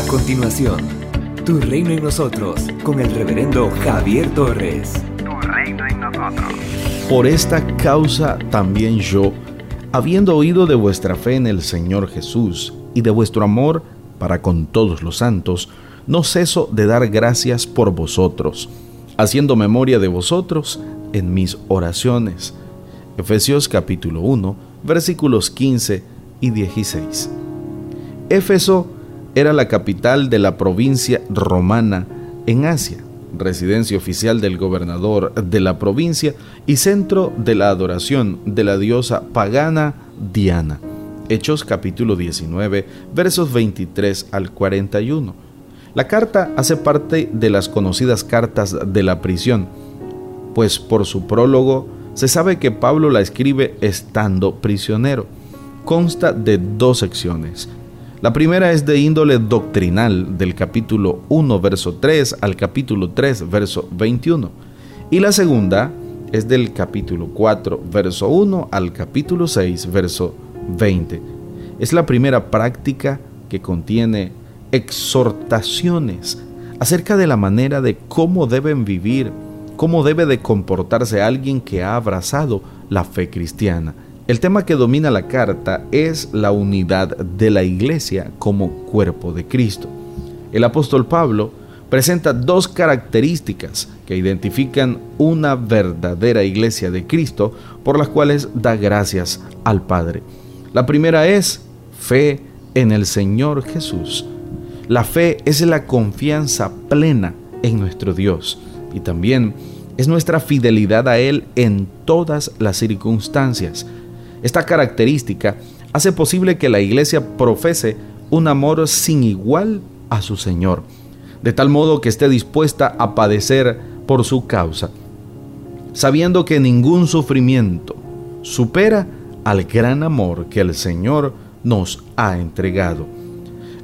A continuación, Tu Reino en Nosotros con el reverendo Javier Torres. Tu Reino en Nosotros. Por esta causa también yo, habiendo oído de vuestra fe en el Señor Jesús y de vuestro amor para con todos los santos, no ceso de dar gracias por vosotros, haciendo memoria de vosotros en mis oraciones. Efesios capítulo 1, versículos 15 y 16. Éfeso era la capital de la provincia romana en Asia, residencia oficial del gobernador de la provincia y centro de la adoración de la diosa pagana Diana. Hechos capítulo 19, versos 23 al 41. La carta hace parte de las conocidas cartas de la prisión, pues por su prólogo se sabe que Pablo la escribe estando prisionero. Consta de dos secciones. La primera es de índole doctrinal del capítulo 1, verso 3 al capítulo 3, verso 21. Y la segunda es del capítulo 4, verso 1 al capítulo 6, verso 20. Es la primera práctica que contiene exhortaciones acerca de la manera de cómo deben vivir cómo debe de comportarse alguien que ha abrazado la fe cristiana. El tema que domina la carta es la unidad de la iglesia como cuerpo de Cristo. El apóstol Pablo presenta dos características que identifican una verdadera iglesia de Cristo por las cuales da gracias al Padre. La primera es fe en el Señor Jesús. La fe es la confianza plena en nuestro Dios y también es nuestra fidelidad a Él en todas las circunstancias. Esta característica hace posible que la iglesia profese un amor sin igual a su Señor, de tal modo que esté dispuesta a padecer por su causa, sabiendo que ningún sufrimiento supera al gran amor que el Señor nos ha entregado.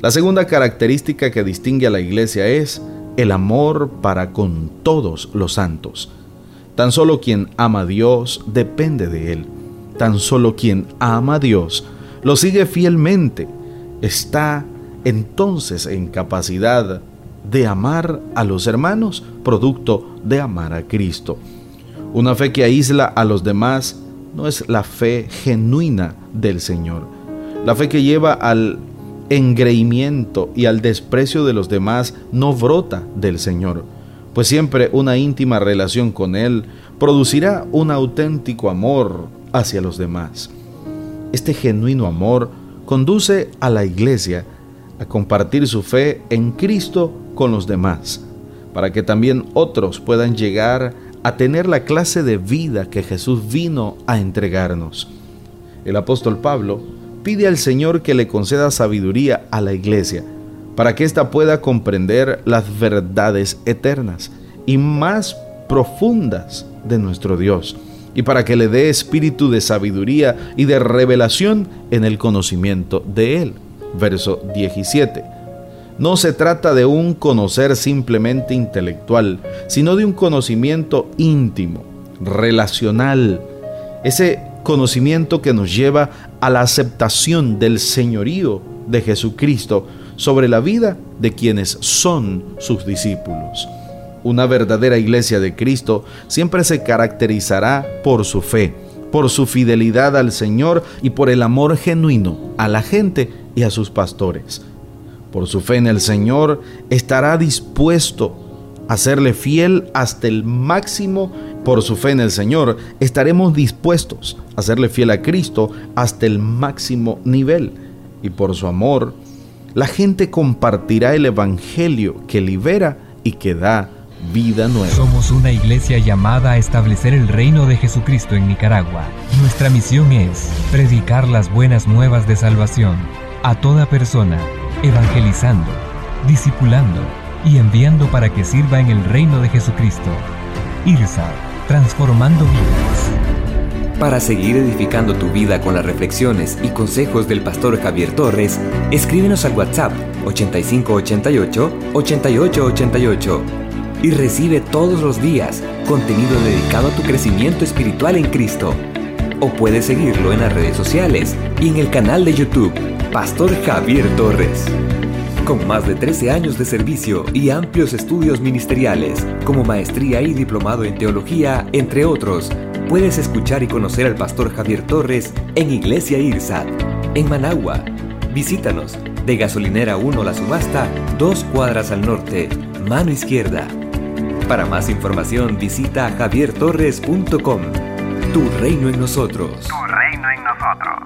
La segunda característica que distingue a la iglesia es el amor para con todos los santos. Tan solo quien ama a Dios depende de Él. Tan solo quien ama a Dios lo sigue fielmente. Está entonces en capacidad de amar a los hermanos, producto de amar a Cristo. Una fe que aísla a los demás no es la fe genuina del Señor. La fe que lleva al engreimiento y al desprecio de los demás no brota del Señor, pues siempre una íntima relación con Él producirá un auténtico amor hacia los demás. Este genuino amor conduce a la iglesia a compartir su fe en Cristo con los demás, para que también otros puedan llegar a tener la clase de vida que Jesús vino a entregarnos. El apóstol Pablo pide al Señor que le conceda sabiduría a la iglesia, para que ésta pueda comprender las verdades eternas y más profundas de nuestro Dios, y para que le dé espíritu de sabiduría y de revelación en el conocimiento de Él. Verso 17. No se trata de un conocer simplemente intelectual, sino de un conocimiento íntimo, relacional, ese conocimiento que nos lleva a la aceptación del señorío de Jesucristo sobre la vida de quienes son sus discípulos. Una verdadera iglesia de Cristo siempre se caracterizará por su fe, por su fidelidad al Señor y por el amor genuino a la gente y a sus pastores. Por su fe en el Señor estará dispuesto a serle fiel hasta el máximo por su fe en el Señor, estaremos dispuestos a serle fiel a Cristo hasta el máximo nivel. Y por su amor, la gente compartirá el Evangelio que libera y que da vida nueva. Somos una iglesia llamada a establecer el reino de Jesucristo en Nicaragua. Nuestra misión es predicar las buenas nuevas de salvación a toda persona, evangelizando, discipulando y enviando para que sirva en el reino de Jesucristo. IRSA transformando vidas. Para seguir edificando tu vida con las reflexiones y consejos del pastor Javier Torres, escríbenos al WhatsApp 8588 8888 y recibe todos los días contenido dedicado a tu crecimiento espiritual en Cristo. O puedes seguirlo en las redes sociales y en el canal de YouTube Pastor Javier Torres. Con más de 13 años de servicio y amplios estudios ministeriales, como maestría y diplomado en teología, entre otros, puedes escuchar y conocer al pastor Javier Torres en Iglesia IRSAT, en Managua. Visítanos de Gasolinera 1 La Subasta, dos cuadras al norte, mano izquierda. Para más información visita javiertorres.com. Tu reino en nosotros. Tu reino en nosotros.